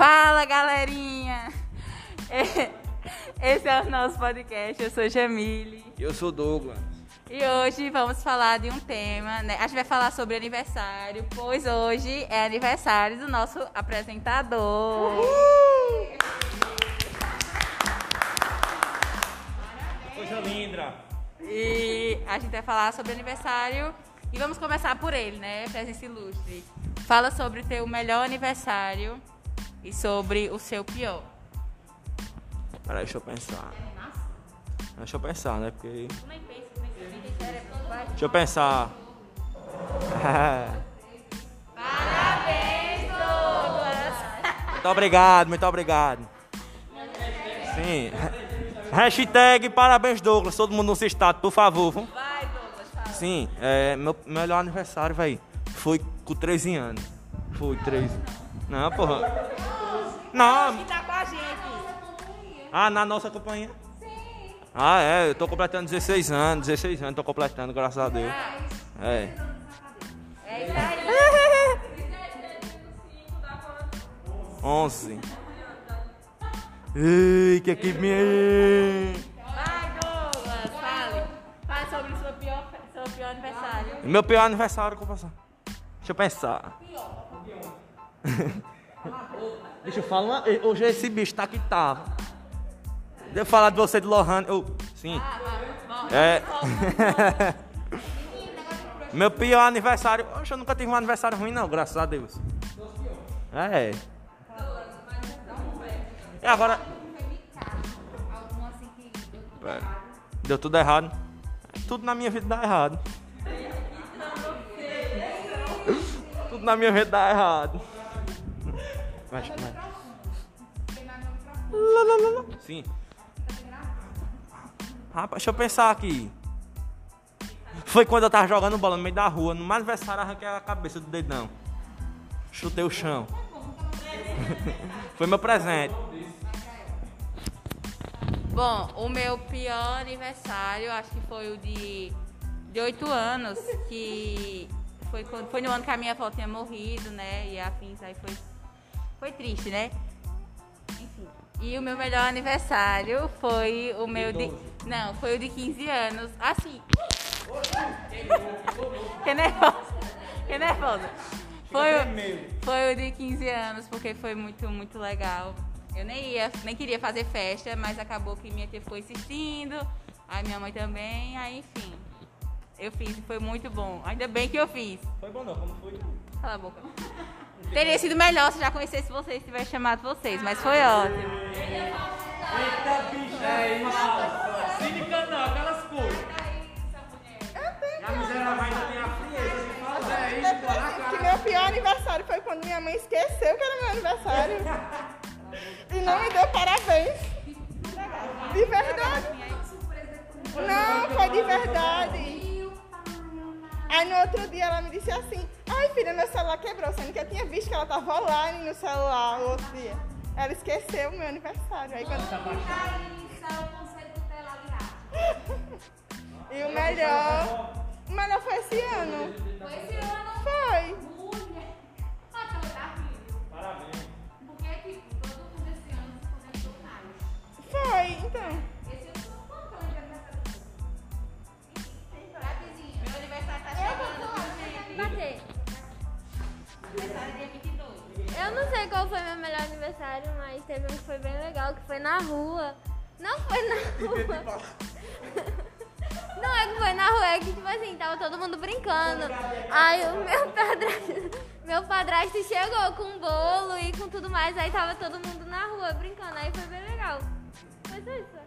Fala, galerinha! Esse é o nosso podcast. Eu sou Jamile. Eu sou Douglas. E hoje vamos falar de um tema, né? A gente vai falar sobre aniversário, pois hoje é aniversário do nosso apresentador. Coisa linda. E a gente vai falar sobre aniversário e vamos começar por ele, né? Presença ilustre. Fala sobre o teu melhor aniversário e sobre o seu pior. Peraí, deixa eu pensar. Deixa eu pensar, né? Porque. Deixa eu pensar. Parabéns, Douglas! muito obrigado, muito obrigado. Sim. Hashtag parabéns, Douglas. Todo mundo no seu estado, por favor. viu? Vai, Douglas, fala. Sim, é, meu melhor aniversário, velho, foi com 13 anos. Foi 13. Não, porra. Não. tá com a gente. Ah, na nossa companhia? Ah, é, eu tô completando 16 anos, 16 anos tô completando, graças a Deus. É. É isso aí. 11. Ei, que equipe minha. Vai, Douglas, fale. Fale sobre o seu pior, seu pior aniversário. Meu pior aniversário, como passar? Deixa eu pensar. Deixa eu falar uma. Hoje esse bicho tá que tá. Deixa eu falar de você de Lohan. Eu, sim. É. Meu pior aniversário. Oxe, eu nunca tive um aniversário ruim, não, graças a Deus. É. E agora. Pera. Deu tudo errado. Tudo na minha vida dá errado. Tudo na minha vida dá errado. Vai, vai. Lá, lá, lá, lá. Sim. Rapaz, deixa eu pensar aqui. Foi quando eu tava jogando bola no meio da rua. No meu aniversário, arranquei a cabeça do dedão. Chutei o chão. Foi meu presente. Bom, o meu pior aniversário, acho que foi o de, de 8 anos, que foi, quando, foi no ano que a minha avó tinha morrido, né? E afins, aí foi, foi triste, né? Enfim. E o meu melhor aniversário foi o meu de. Não, foi o de 15 anos. Assim. que nervosa. Que nervosa. Foi, o- foi o de 15 anos, porque foi muito, muito legal. Eu nem ia, nem queria fazer festa, mas acabou que minha tia ficou insistindo, aí minha mãe também, aí enfim. Eu fiz e foi muito bom. Ainda bem que eu fiz. Foi bom não, como foi? Cala a boca. Teria sido melhor se já conhecesse vocês, se tivesse chamado vocês, mas foi ótimo. É isso. Cínica não, aquelas coisas. A miséria ainda tem a frieza de falar. É isso, Que meu pior aniversário foi quando minha mãe esqueceu que era meu aniversário. e não me deu parabéns. De verdade. Não, foi de verdade. Aí no outro dia ela me disse assim, ai filha, meu celular quebrou, sendo que eu tinha visto que ela tava online no celular no outro dia. Ela esqueceu o meu aniversário. Aí quando... E o melhor. O melhor foi esse ano. Foi esse ano. Foi. Mulher. Tá legal. Parabéns. Porque, tipo, todo mundo esse ano se conectou mais. Foi, então. Aniversário dia 22. Eu não sei qual foi meu melhor aniversário, mas teve um que foi bem legal, que foi na rua. Não foi na rua. Não é que foi na rua, é que tipo assim, tava todo mundo brincando. Aí o meu padrasto, meu padrasto chegou com bolo e com tudo mais, aí tava todo mundo na rua brincando, aí foi bem legal. Foi só isso.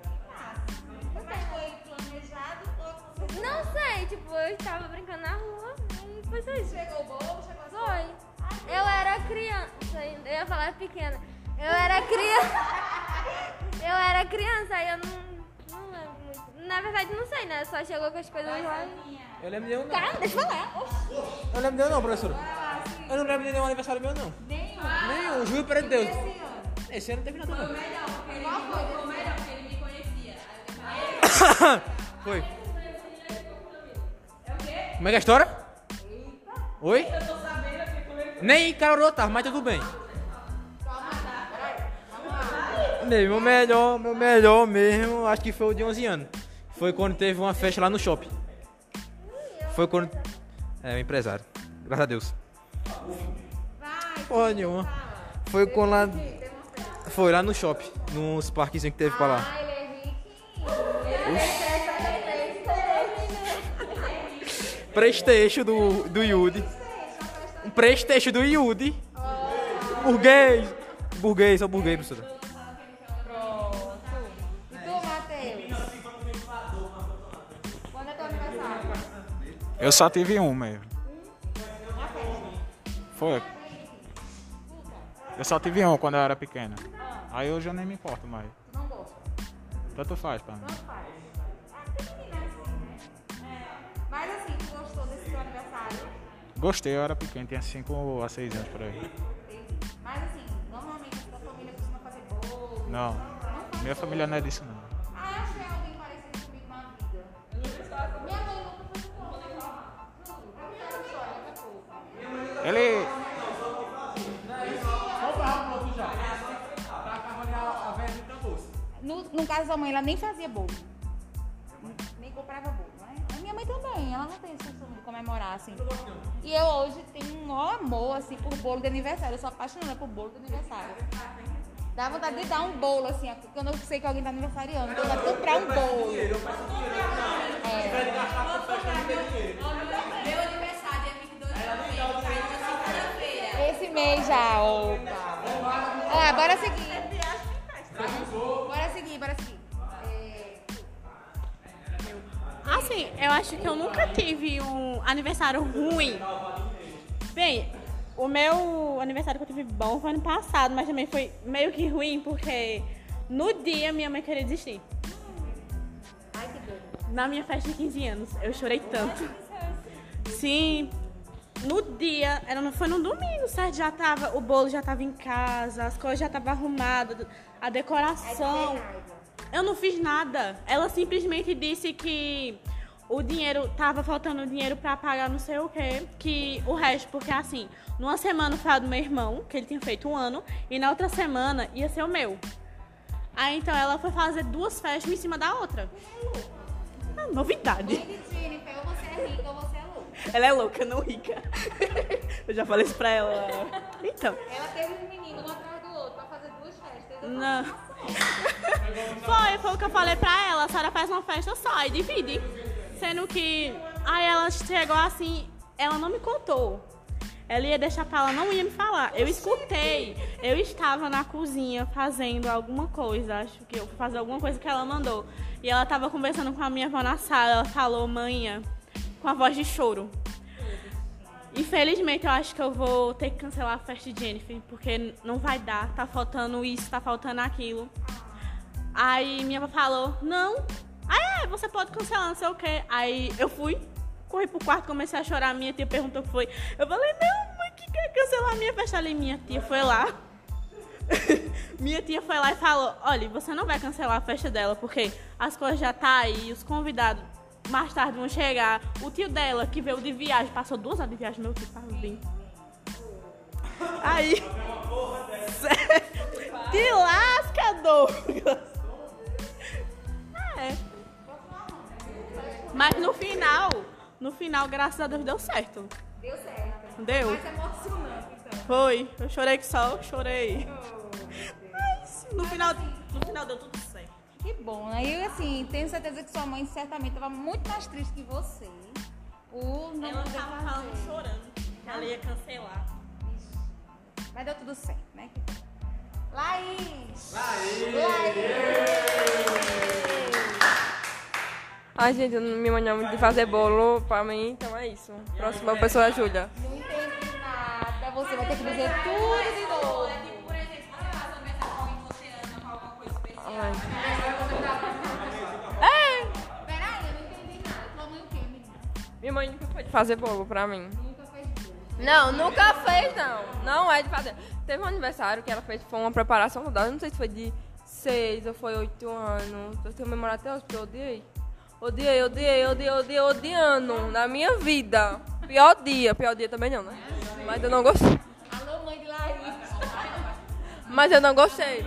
Mas foi planejado ou Não sei, tipo, eu estava brincando na rua, aí foi só isso. chegou o bolo, chegou as Foi. Eu era criança, ainda, eu ia falar pequena. Eu era criança. Eu era criança, aí eu não, não lembro muito. Na verdade, não sei, né? Só chegou com as coisas lá. Eu lembro de um não. Cara, deixa eu falar. Oxi. Eu lembro de um não, professora. Eu não lembro de nenhum aniversário meu, não. Nenhum? Nenhum, juro perante Deus. Esse ano não teve nada, não. Foi. Como é que é a história? Oi? Nem Carol tava, mas tudo bem. Meu melhor, meu melhor mesmo, acho que foi o de 11 anos. Foi quando teve uma festa lá no shopping. Foi quando. É, o empresário. Graças a Deus. Porra nenhuma. Foi quando lá. Foi lá no shopping, nos parquezinhos que teve pra lá. Ah, ele é riquinho. Presteixo do, do Yudi. Presteixo do Yudi. Burguês. Burguês, sou burguês, professora. Pronto. E tu, Matheus? Quando é teu aniversário? Eu só tive um mesmo. Foi. Eu só tive um quando eu era pequeno. Aí hoje eu nem me importo mais. Tanto faz pra mim. Gostei, eu era pequeno, tinha 5 a 6 anos por aí. Entendi. Mas assim, normalmente a tua família costuma fazer bolo. Não, Não faz minha bolo. família não é disso não. Ah, acho que é alguém parecido comigo na vida. Minha mãe nunca fez bolo. Juro. Eu vi essa história daqui a pouco. Ele. No, no caso da mãe, ela nem fazia bolo. Nem comprava bolo, minha mãe também, ela não tem esse costume de comemorar, assim. E eu hoje tenho um maior amor, assim, por bolo de aniversário. Eu sou apaixonada por bolo de aniversário. Dá vontade de dar um bolo, assim, quando eu sei que alguém tá aniversariando. Dá vontade de comprar um bolo. É. Meu aniversário é 22 de novembro. Esse mês já, opa. Ó, bora seguir. Bora seguir, Assim, eu acho que eu nunca tive um aniversário ruim. Bem, o meu aniversário que eu tive bom foi ano passado, mas também foi meio que ruim porque no dia minha mãe queria desistir. Na minha festa de 15 anos, eu chorei tanto. Sim, no dia, era, foi no domingo, certo? Já tava, o bolo já tava em casa, as coisas já estavam arrumadas, a decoração. Eu não fiz nada. Ela simplesmente disse que o dinheiro tava faltando dinheiro pra pagar não sei o quê, que o resto, porque assim, numa semana foi a do meu irmão, que ele tinha feito um ano, e na outra semana ia ser o meu. Aí então ela foi fazer duas festas em cima da outra. Ah, novidade. Mãe de Jennifer, ou você é rica ou você é louca. Ela é louca, não rica. Eu já falei isso pra ela. Então. Ela teve um menino um atrás do outro pra fazer duas festas. Eu Não. Foi, foi o que eu falei pra ela. A senhora faz uma festa só e divide. Sendo que. Aí ela chegou assim, ela não me contou. Ela ia deixar pra ela, não ia me falar. Eu escutei. Eu estava na cozinha fazendo alguma coisa. Acho que eu fazer alguma coisa que ela mandou. E ela tava conversando com a minha avó na sala. Ela falou, manhã, com a voz de choro. Infelizmente, eu acho que eu vou ter que cancelar a festa de Jennifer, porque não vai dar, tá faltando isso, tá faltando aquilo. Aí minha avó falou, não. Aí é, você pode cancelar, não sei o quê. Aí eu fui, corri pro quarto, comecei a chorar, minha tia perguntou o que foi. Eu falei, não, mãe, que quer cancelar a minha festa ali? Minha tia foi lá. minha tia foi lá e falou, olha, você não vai cancelar a festa dela, porque as coisas já tá aí, os convidados mais tarde vão chegar. O tio dela, que veio de viagem, passou duas horas de viagem, meu tio tava bem. Aí. Te lasca, Douglas. É. Mas no final, no final, graças a Deus, deu certo. Deu certo. Deu? Mas é emocionante, então. Foi. Eu chorei que só, eu chorei. Mas no final, no final deu tudo certo. Que bom, né? E assim, tenho certeza que sua mãe certamente estava muito mais triste que você. Por não Ela poder tava fazer. falando chorando. que Ela ia cancelar. Mas deu tudo certo, né? Que bom. Laís! Ai, gente, eu não me manhã muito de fazer bolo pra mim, então é isso. Próxima pessoa é a Júlia. Não entendi nada. Você vai ter que dizer tudo de novo. Por Minha mãe nunca foi de fazer bolo pra mim. Nunca fez bolo. Não, nunca fez, não. Não é de fazer. Teve um aniversário que ela fez, foi uma preparação toda. Eu não sei se foi de seis ou foi oito anos. Eu tenho memória até hoje, porque eu odiei. Odiei, odiei, odiei, odiei, odiando na minha vida. Pior dia, pior dia também não, né? Mas eu não gostei. Alô, mãe de Laís. Mas eu não gostei.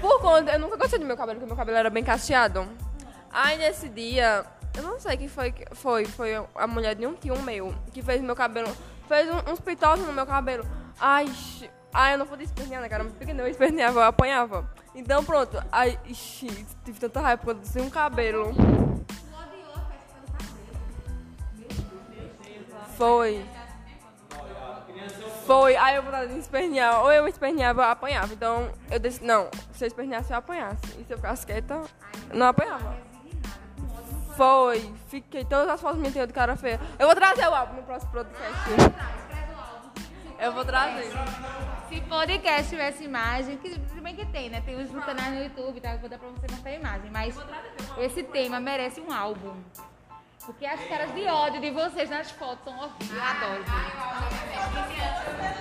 Por conta, eu nunca gostei do meu cabelo, porque meu cabelo era bem cacheado. Aí nesse dia, eu não sei quem foi, que- foi, foi a mulher de um tio meu, que fez meu cabelo, fez um- uns pitoques no meu cabelo. Ai, ai, eu não podia espernear, né, cara? Porque eu esperneava, eu apanhava. Então pronto, ai, ixi, tive tanta raiva eu disse um cabelo. Foi. Foi. Aí eu vontade de espernear. Ou eu esperneava, eu apanhava. Então eu disse, não, se eu esperneasse, eu apanhasse. E se eu ficasse quieta, não apanhava. Foi. Fiquei todas as fotos minhas de cara feia. Eu vou trazer o álbum no próximo podcast. Eu vou trazer. Se podcast tivesse imagem, que bem que tem, né? Tem os canais no YouTube, tá? Vou dar pra você não ter imagem. Mas esse tema merece um álbum. Porque as caras de ódio de vocês nas fotos são horríveis. Eu adoro.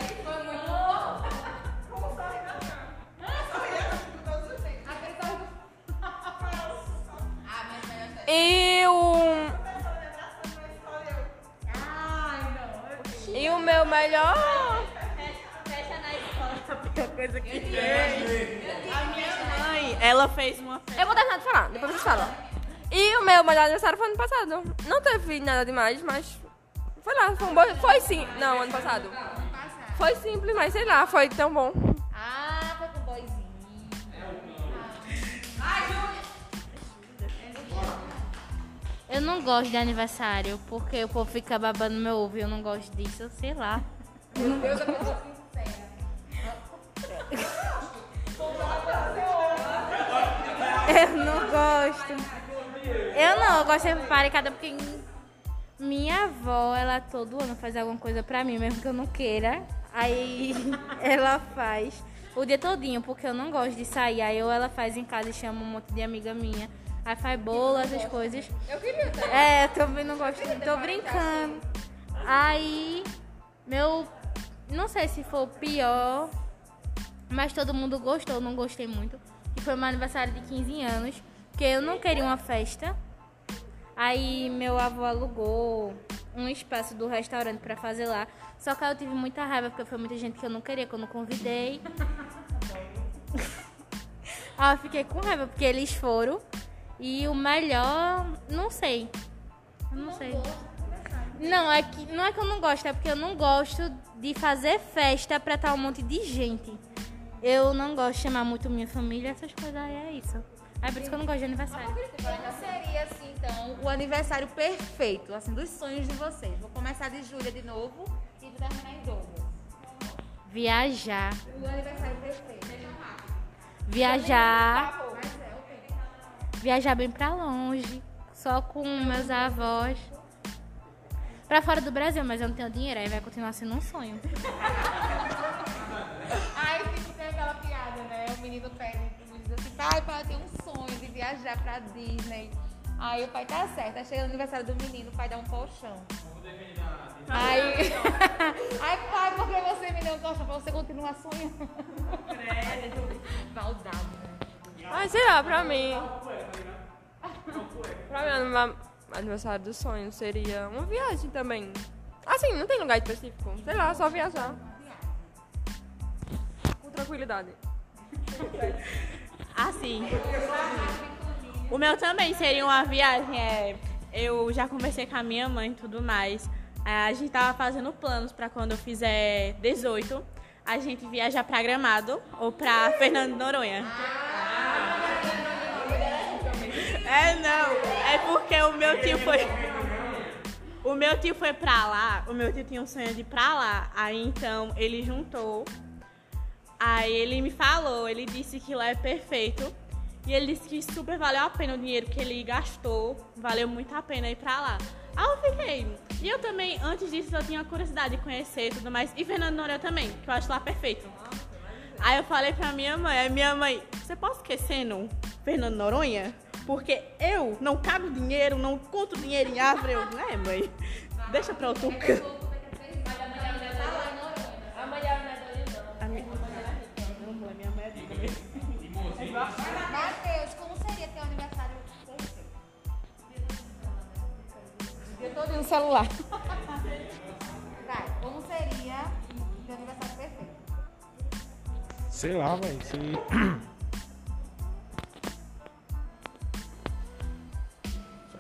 E coisa que tem. A minha mãe, ela fez uma festa. Eu vou terminar de falar, depois vocês falam. E o meu melhor aniversário foi ano passado. Não teve nada demais, mas. Foi lá, foi um bom. Foi sim. Não, ano passado. Foi simples, mas sei lá, foi tão bom. Ah, foi com o boyzinho. Eu não gosto de aniversário, porque o povo fica babando meu ovo e eu não gosto disso, sei lá. Eu não gosto. Eu não, eu gosto de parecada porque minha avó, ela todo ano faz alguma coisa pra mim, mesmo que eu não queira. Aí ela faz o dia todinho, porque eu não gosto de sair. Aí ou ela faz em casa e chama um monte de amiga minha. Aí faz bolo, essas coisas. Eu queria ter. É, eu também não gosto, tô brincando. Aí, meu, não sei se foi o pior, mas todo mundo gostou, não gostei muito. Que foi meu aniversário de 15 anos, porque eu não queria uma festa. Aí meu avô alugou um espaço do restaurante pra fazer lá. Só que eu tive muita raiva, porque foi muita gente que eu não queria, que eu não convidei. Aí eu fiquei com raiva, porque eles foram. E o melhor, não sei. Eu não sei. Não, é que, não é que eu não gosto, é porque eu não gosto de fazer festa pra estar um monte de gente. Eu não gosto de chamar muito minha família, essas coisas aí é isso. É por isso que eu não gosto de aniversário. Como seria, assim, então, o aniversário perfeito, assim, dos sonhos de vocês? Vou começar de Júlia de novo e vou terminar em Douglas. Viajar. O aniversário perfeito. Viajar. Viajar bem pra longe. Só com meus avós. Pra fora do Brasil, mas eu não tenho dinheiro, aí vai continuar sendo um sonho. O menino e diz assim, pai, pai, eu tenho um sonho de viajar pra Disney. Aí o pai tá certo, aí chega no aniversário do menino, o pai dá um colchão. Aí, aí pai, por que você me deu um colchão pra você continuar sonhando? Maldade, né? Mas sei lá, pra mim. Pra mim, meu aniversário do sonho seria uma viagem também. Assim, não tem lugar específico. Sei lá, só viajar. Com tranquilidade. Assim. O meu também seria uma viagem. É, eu já conversei com a minha mãe e tudo mais. É, a gente tava fazendo planos pra quando eu fizer 18, a gente viajar pra Gramado ou pra Fernando de Noronha. É não, é porque o meu tio foi. O meu tio foi pra lá, o meu tio tinha um sonho de ir pra lá. Aí então ele juntou Aí ele me falou, ele disse que lá é perfeito. E ele disse que super valeu a pena o dinheiro que ele gastou. Valeu muito a pena ir pra lá. Aí eu fiquei. E eu também, antes disso, eu tinha curiosidade de conhecer e tudo mais. E Fernando Noronha também, que eu acho lá perfeito. Aí eu falei pra minha mãe, aí minha mãe, você pode esquecer no Fernando Noronha? Porque eu não cago dinheiro, não conto dinheiro em árvore. Eu, não é, mãe? Deixa pra outro canto. celular. Vai, como seria de aniversário perfeito? Sei lá, velho. Se... Sei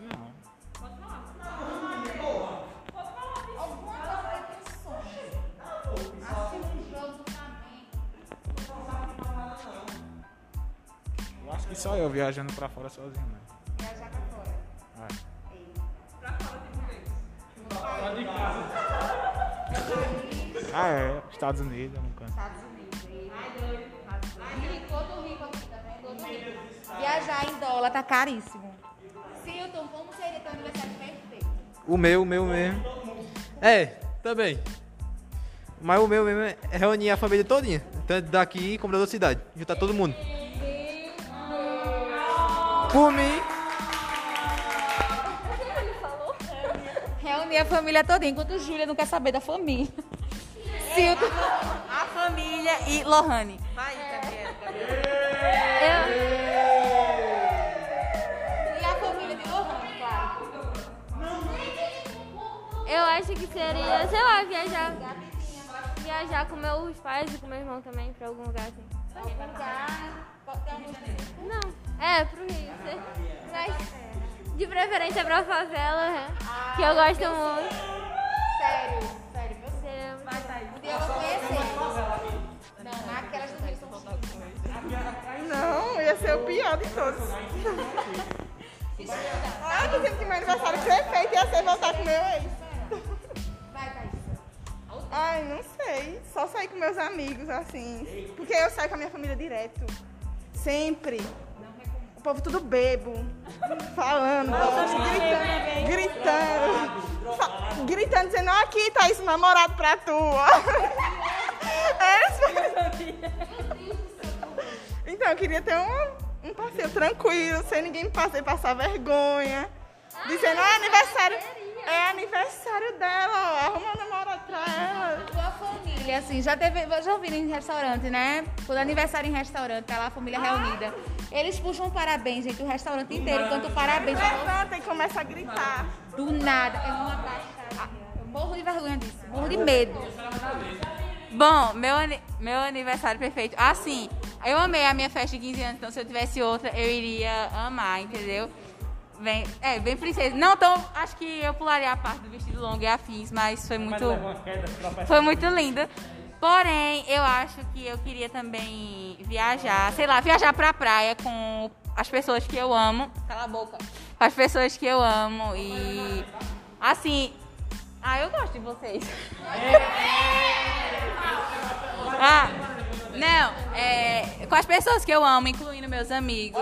lá. Eu acho que só eu viajando pra fora sozinho, né? Ah, é. Estados Unidos, eu não canto. Estados Unidos. Rico, outro rico aqui, tá vendo? Outro rico. Viajar em dólar tá caríssimo. Silton, como seria teu aniversário perfeito? O meu, o meu mesmo. É, também. Mas o meu mesmo é reunir a família todinha. Tanto daqui como da outra cidade. Juntar todo mundo. Por mim, Reunir a família toda, enquanto Júlia não quer saber da família. Silton. A família e Lohane. Vai, Gabriela. E a família de Lohane, claro. Eu acho que seria, sei lá, viajar. Viajar com meus pais e com meu irmão também pra algum lugar assim. Algum lugar. Não, é pro Rio. Mas de preferência pra favela, né? que eu gosto muito. Sério, ser o pior de todos. Ah, eu dizendo que meu aniversário perfeito ia ser voltar com meu ex. Vai, Thaís. Ai, não sei. Só sair com meus amigos, assim. Porque eu saio com a minha família direto. Sempre. O povo tudo bebo. Falando, gritando. Gritando. Fa- Gritando, dizendo, aqui, Thaís, um namorado pra tu. ó." Eles... Então, eu queria ter um, um passeio tranquilo, sem ninguém me fazer passar vergonha. Dizendo, é aniversário. É aniversário dela, ó. Arruma um namorado pra ela. Tua família, assim, já teve, já ouviram em restaurante, né? Quando é aniversário em restaurante, tá lá a família reunida. Eles puxam parabéns, gente, o restaurante inteiro canta o parabéns. Levanta e começa a gritar. Do nada, é uma. Eu morro de vergonha disso, morro de medo. Bom, meu, meu aniversário perfeito. Assim, eu amei a minha festa de 15 anos, então se eu tivesse outra, eu iria amar, entendeu? Bem, é, bem princesa. Não tão. Acho que eu pularia a parte do vestido longo e afins, mas foi muito. Foi muito linda. Porém, eu acho que eu queria também viajar, sei lá, viajar pra praia com as pessoas que eu amo. Cala a boca. Com as pessoas que eu amo e. Assim. Ah, eu gosto de vocês. Ah, não, é, com as pessoas que eu amo, incluindo meus amigos.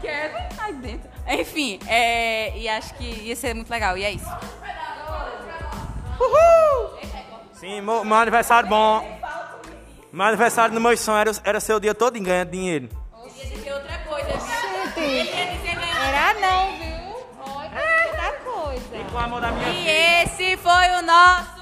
Quero mais dentro. Enfim, é, e acho que ia ser muito legal, e é isso. Sim, meu, meu aniversário bom. Meu aniversário no meu sonho era, era ser o dia todo em ganhando dinheiro. Eu ia dizer outra coisa, viu? Ele ia dizer ganhar. Era não, viu? Olha, outra coisa. Com o amor da minha E esse foi o nosso